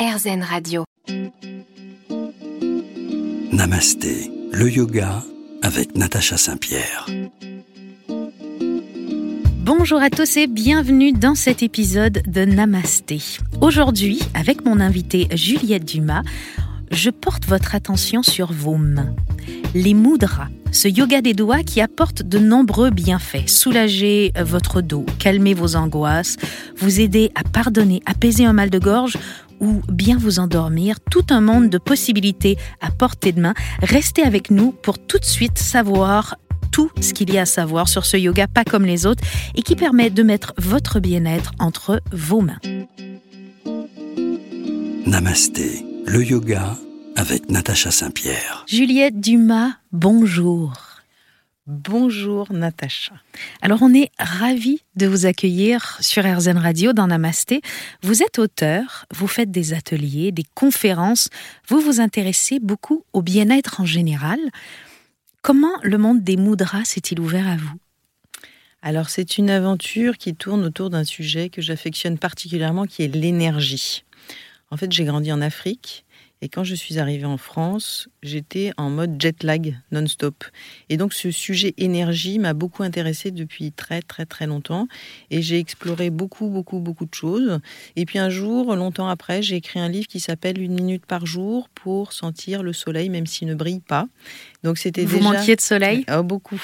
RZN Radio. Namasté, le yoga avec Natacha Saint-Pierre. Bonjour à tous et bienvenue dans cet épisode de Namasté. Aujourd'hui, avec mon invitée Juliette Dumas, je porte votre attention sur vos mains. Les mudras, ce yoga des doigts qui apporte de nombreux bienfaits. Soulager votre dos, calmer vos angoisses, vous aider à pardonner, apaiser un mal de gorge ou bien vous endormir, tout un monde de possibilités à portée de main. Restez avec nous pour tout de suite savoir tout ce qu'il y a à savoir sur ce yoga pas comme les autres et qui permet de mettre votre bien-être entre vos mains. Namasté, le yoga avec Natacha Saint-Pierre. Juliette Dumas, bonjour. Bonjour Natacha. Alors on est ravis de vous accueillir sur RZN Radio dans Namasté. Vous êtes auteur, vous faites des ateliers, des conférences, vous vous intéressez beaucoup au bien-être en général. Comment le monde des mudras s'est-il ouvert à vous? Alors c'est une aventure qui tourne autour d'un sujet que j'affectionne particulièrement qui est l'énergie. En fait j'ai grandi en Afrique et quand je suis arrivée en France, j'étais en mode jet lag non-stop. Et donc ce sujet énergie m'a beaucoup intéressée depuis très très très longtemps. Et j'ai exploré beaucoup beaucoup beaucoup de choses. Et puis un jour, longtemps après, j'ai écrit un livre qui s'appelle Une minute par jour pour sentir le soleil même s'il ne brille pas. Donc c'était Vous manquiez de soleil oh, Beaucoup.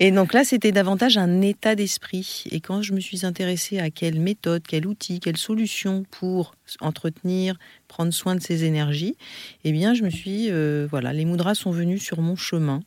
et donc là, c'était davantage un état d'esprit. Et quand je me suis intéressée à quelle méthode, quel outil, quelle solution pour entretenir, prendre soin de ces énergies, eh bien, je me suis, euh, voilà, les mudras sont venus sur mon chemin.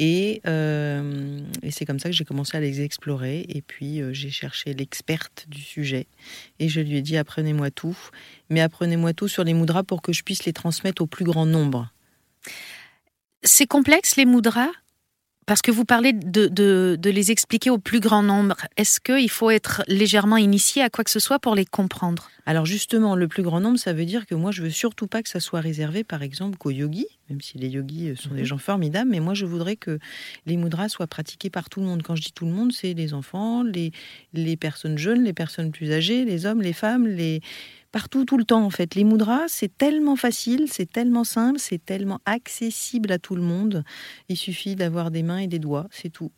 Et, euh, et c'est comme ça que j'ai commencé à les explorer. Et puis euh, j'ai cherché l'experte du sujet. Et je lui ai dit apprenez-moi tout. Mais apprenez-moi tout sur les mudras pour que je puisse les transmettre au plus grand nombre. C'est complexe les mudras? Parce que vous parlez de, de, les expliquer au plus grand nombre. Est-ce qu'il faut être légèrement initié à quoi que ce soit pour les comprendre? Alors justement, le plus grand nombre, ça veut dire que moi, je veux surtout pas que ça soit réservé, par exemple, qu'aux yogis, même si les yogis sont des mhm. gens formidables, mais moi, je voudrais que les mudras soient pratiqués par tout le monde. Quand je dis tout le monde, c'est les enfants, les, les personnes jeunes, les personnes plus âgées, les hommes, les femmes, les partout, tout le temps en fait. Les mudras, c'est tellement facile, c'est tellement simple, c'est tellement accessible à tout le monde. Il suffit d'avoir des mains et des doigts, c'est tout.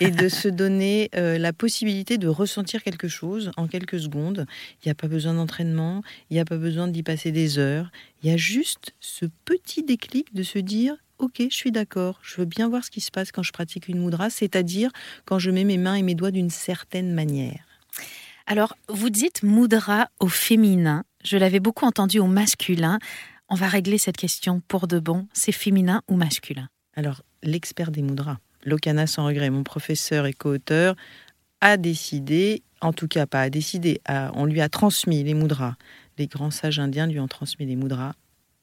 Et de se donner euh, la possibilité de ressentir quelque chose en quelques secondes. Il n'y a pas besoin d'entraînement, il n'y a pas besoin d'y passer des heures. Il y a juste ce petit déclic de se dire Ok, je suis d'accord, je veux bien voir ce qui se passe quand je pratique une mudra, c'est-à-dire quand je mets mes mains et mes doigts d'une certaine manière. Alors, vous dites mudra au féminin. Je l'avais beaucoup entendu au masculin. On va régler cette question pour de bon. C'est féminin ou masculin? Alors, l'expert des mudras, Lokana sans regret, mon professeur et co-auteur, a décidé, en tout cas pas a décidé, on lui a transmis les mudras. Les grands sages indiens lui ont transmis les mudras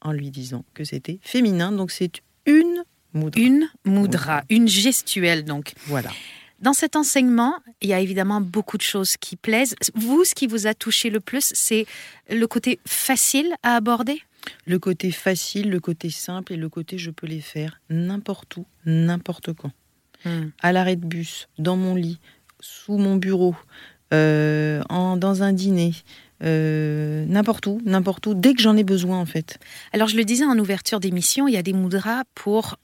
en lui disant que c'était féminin. Donc, c'est une mudra. Une mudra, une gestuelle donc. Voilà. Dans cet enseignement, il y a évidemment beaucoup de choses qui plaisent. Vous, ce qui vous a touché le plus, c'est le côté facile à aborder? Le côté facile, le côté simple et le côté je peux les faire n'importe où, n'importe quand. Hmm. À l'arrêt de bus, dans mon lit, sous mon bureau, euh, en, dans un dîner, euh, n'importe où, n'importe où, dès que j'en ai besoin en fait. Alors je le disais en ouverture d'émission, il y a des mudras pour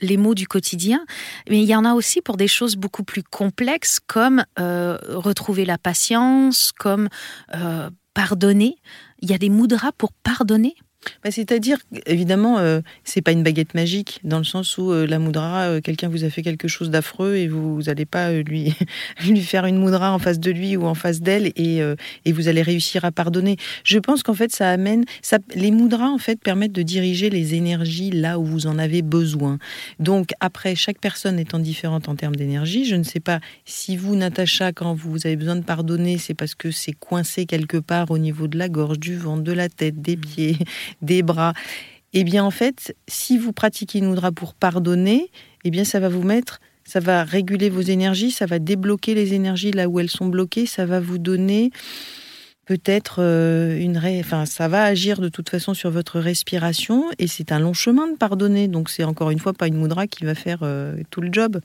les mots du quotidien, mais il y en a aussi pour des choses beaucoup plus complexes comme euh, retrouver la patience, comme euh, pardonner. Il y a des mudras pour pardonner? Bah, c'est-à-dire, évidemment, euh, c'est pas une baguette magique, dans le sens où euh, la moudra, euh, quelqu'un vous a fait quelque chose d'affreux et vous n'allez pas lui, lui faire une moudra en face de lui ou en face d'elle et, et vous allez réussir à pardonner. Je pense qu'en fait, ça amène. Ça, les moudras, en fait, permettent de diriger les énergies là où vous en avez besoin. Donc, après, chaque personne étant différente en termes d'énergie, je ne sais pas si vous, Natacha, quand vous avez besoin de pardonner, c'est parce que c'est coincé quelque part au niveau de la gorge, du ventre, de la tête, des pieds des bras. Eh bien, en fait, si vous pratiquez une pour pardonner, eh bien, ça va vous mettre, ça va réguler vos énergies, ça va débloquer les énergies là où elles sont bloquées, ça va vous donner peut-être euh, une ré... enfin ça va agir de toute façon sur votre respiration et c'est un long chemin de pardonner. Donc c'est encore une fois pas une moudra qui va faire euh, tout le job.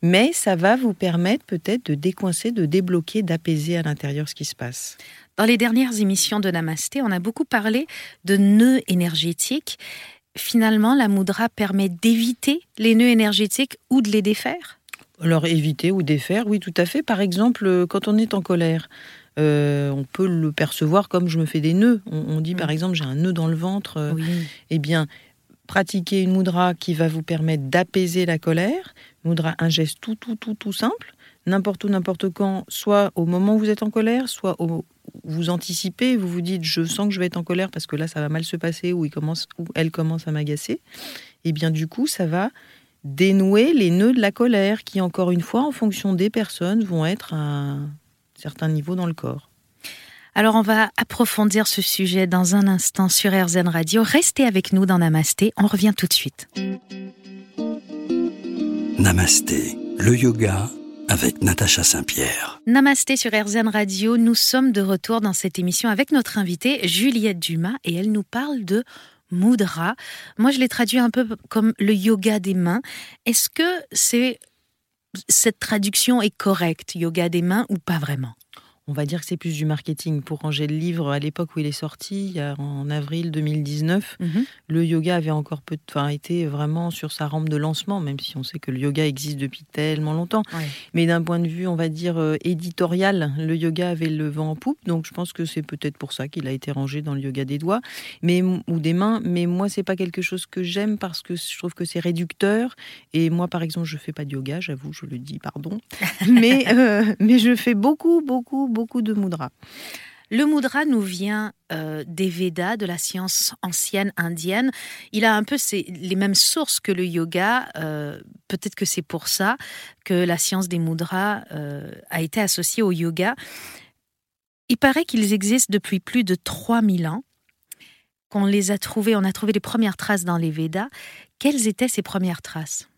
Mais ça va vous permettre peut-être de décoincer de débloquer d'apaiser à l'intérieur ce qui se passe. Dans les dernières émissions de Namasté on a beaucoup parlé de nœuds énergétiques. Finalement la moudra permet d'éviter les nœuds énergétiques ou de les défaire? Alors éviter ou défaire oui tout à fait. Par exemple quand on est en colère euh, on peut le percevoir comme je me fais des nœuds. On, dit par mm. exemple j'ai un nœud dans le ventre. Euh, eh bien, pratiquer une moudra qui va vous permettre d'apaiser la colère. Moudra, un geste tout, tout, tout, tout simple, n'importe où, n'importe quand, soit au moment où vous êtes en colère, soit au, vous anticipez, vous vous dites je sens que je vais être en colère parce que là ça va mal se passer ou il commence ou elle commence à m'agacer. Et eh bien du coup ça va dénouer les nœuds de la colère qui encore une fois en fonction des personnes vont être un certains niveaux dans le corps. Alors on va approfondir ce sujet dans un instant sur RZN Radio. Restez avec nous dans Namasté, on revient tout de suite. Namasté, le yoga avec Natacha Saint-Pierre. Namasté sur RZN Radio, nous sommes de retour dans cette émission avec notre invitée Juliette Dumas et elle nous parle de mudra. Moi je l'ai traduit un peu comme le yoga des mains. Est-ce que c'est cette traduction est correcte, yoga des mains ou pas vraiment? On va dire que c'est plus du marketing. Pour ranger le livre, à l'époque où il est sorti, en avril 2019, mhm. le yoga avait encore peu, enfin, été vraiment sur sa rampe de lancement, même si on sait que le yoga existe depuis tellement longtemps. Mais d'un point de vue, on va dire euh, éditorial, le yoga avait le vent en poupe. Donc je pense que c'est peut-être pour ça qu'il a été rangé dans le yoga des doigts, mais ou des mains. Mais moi, c'est pas quelque chose que j'aime parce que je trouve que c'est réducteur. Et moi, par exemple, je fais pas de yoga, j'avoue, je le dis, pardon. mais euh, mais je fais beaucoup, beaucoup beaucoup de mudra. Le mudra nous vient euh, des Védas, de la science ancienne indienne. Il a un peu les mêmes sources que le yoga. Euh, peut-être que c'est pour ça que la science des mudras euh, a été associée au yoga. Il paraît qu'ils existent depuis plus de 3000 ans. Qu'on les a trouvés, on a trouvé les premières traces dans les Védas. Quelles étaient ces premières traces?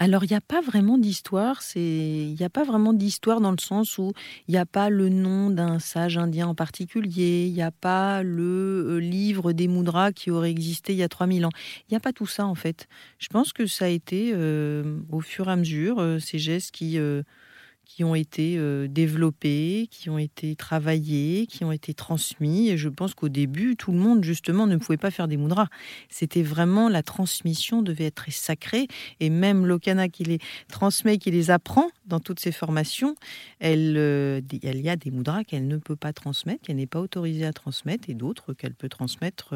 Alors, il n'y a pas vraiment d'histoire. C'est, il n'y a pas vraiment d'histoire dans le sens où il n'y a pas le nom d'un sage indien en particulier. Il n'y a pas le euh, livre des mudras qui aurait existé il y a 3000 ans. Il n'y a pas tout ça en fait. Je pense que ça a été euh, au fur et à mesure euh, ces gestes qui qui ont été euh, développés, qui ont été travaillés, qui ont été transmis. Et je pense qu'au début, tout le monde, justement, ne pouvait pas faire des mudras. C'était vraiment la transmission devait être sacrée. Et même Lokana qui les transmet, qui les apprend dans toutes ses formations, elle, euh, il y a des mudras qu'elle ne peut pas transmettre, qu'elle n'est pas autorisée à transmettre, et d'autres qu'elle peut transmettre.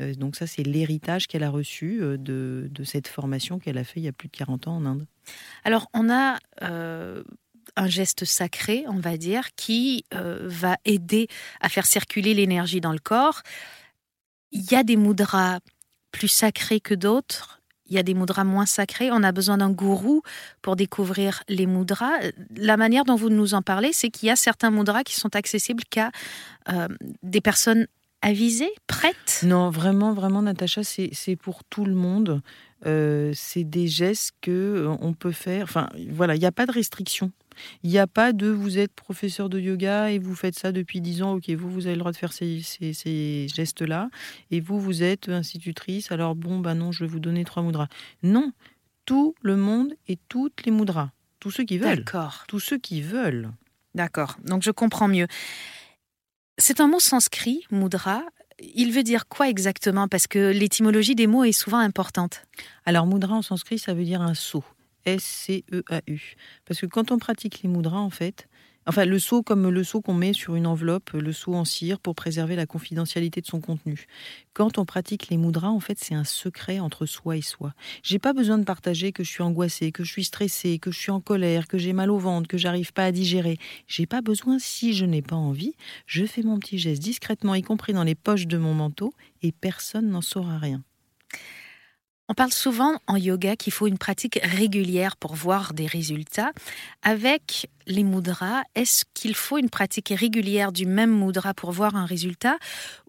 Euh, donc ça, c'est l'héritage qu'elle a reçu de, cette formation qu'elle a fait il y a plus de 40 ans en Inde. Alors, on a un geste sacré, on va dire, qui euh, va aider à faire circuler l'énergie dans le corps. Il y a des mudras plus sacrés que d'autres. Il y a des mudras moins sacrés. On a besoin d'un gourou pour découvrir les mudras. La manière dont vous nous en parlez, c'est qu'il y a certains mudras qui sont accessibles qu'à euh, des personnes avisées, prêtes. Non, vraiment, vraiment, Natacha, c'est pour tout le monde. Euh, c'est des gestes que on peut faire. Enfin, voilà, il n'y a pas de restriction. Il n'y a pas de vous êtes professeur de yoga et vous faites ça depuis 10 ans, ok, vous, vous avez le droit de faire ces, gestes-là, et vous, vous êtes institutrice, alors bon, bah non, je vais vous donner trois mudras. Non, tout le monde et toutes les mudras, tous ceux qui veulent. D'accord. Tous ceux qui veulent. D'accord, donc je comprends mieux. C'est un mot sanskrit, mudra. Il veut dire quoi exactement? Parce que l'étymologie des mots est souvent importante. Alors, mudra en sanskrit, ça veut dire un saut. S-C-E-A-U. Parce que quand on pratique les mudras, en fait, enfin le seau comme le seau qu'on met sur une enveloppe, le seau en cire pour préserver la confidentialité de son contenu. Quand on pratique les mudras, en fait, c'est un secret entre soi et soi. J'ai pas besoin de partager que je suis angoissée, que je suis stressée, que je suis en colère, que j'ai mal au ventre, que j'arrive pas à digérer. J'ai pas besoin si je n'ai pas envie. Je fais mon petit geste discrètement, y compris dans les poches de mon manteau, et personne n'en saura rien. On parle souvent en yoga qu'il faut une pratique régulière pour voir des résultats. Avec les mudras, est-ce qu'il faut une pratique régulière du même mudra pour voir un résultat?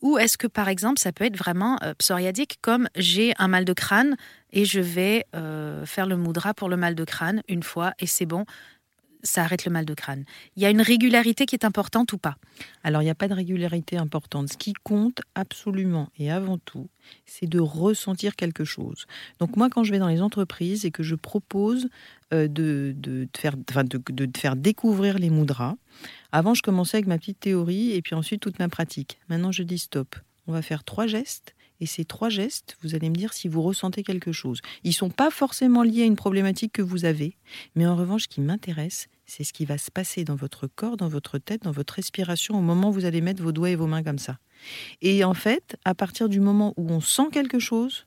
Ou est-ce que par exemple ça peut être vraiment euh, psoriadique comme j'ai un mal de crâne et je vais euh, faire le mudra pour le mal de crâne une fois et c'est bon? Ça arrête le mal de crâne. Il y a une régularité qui est importante ou pas? Alors, il n'y a pas de régularité importante. Ce qui compte absolument et avant tout, c'est de ressentir quelque chose. Donc moi, quand je vais dans les entreprises et que je propose euh, de, faire, de, de faire découvrir les mudras, avant, je commençais avec ma petite théorie et puis ensuite toute ma pratique. Maintenant, je dis stop. On va faire trois gestes et ces trois gestes, vous allez me dire si vous ressentez quelque chose. Ils ne sont pas forcément liés à une problématique que vous avez, mais en revanche, ce qui m'intéresse, c'est ce qui va se passer dans votre corps, dans votre tête, dans votre respiration au moment où vous allez mettre vos doigts et vos mains comme ça. Et en fait, à partir du moment où on sent quelque chose,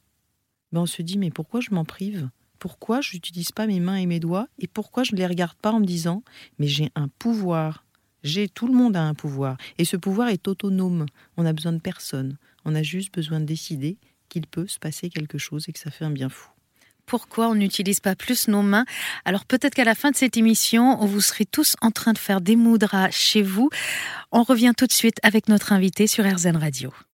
ben on se dit mais pourquoi je m'en prive? Pourquoi je n'utilise pas mes mains et mes doigts? Et pourquoi je ne les regarde pas en me disant mais j'ai un pouvoir j'ai tout le monde a un pouvoir et ce pouvoir est autonome. On n'a besoin de personne. On a juste besoin de décider qu'il peut se passer quelque chose et que ça fait un bien fou. Pourquoi on n'utilise pas plus nos mains? Alors peut-être qu'à la fin de cette émission, vous serez tous en train de faire des moudras chez vous. On revient tout de suite avec notre invité sur RZN Radio.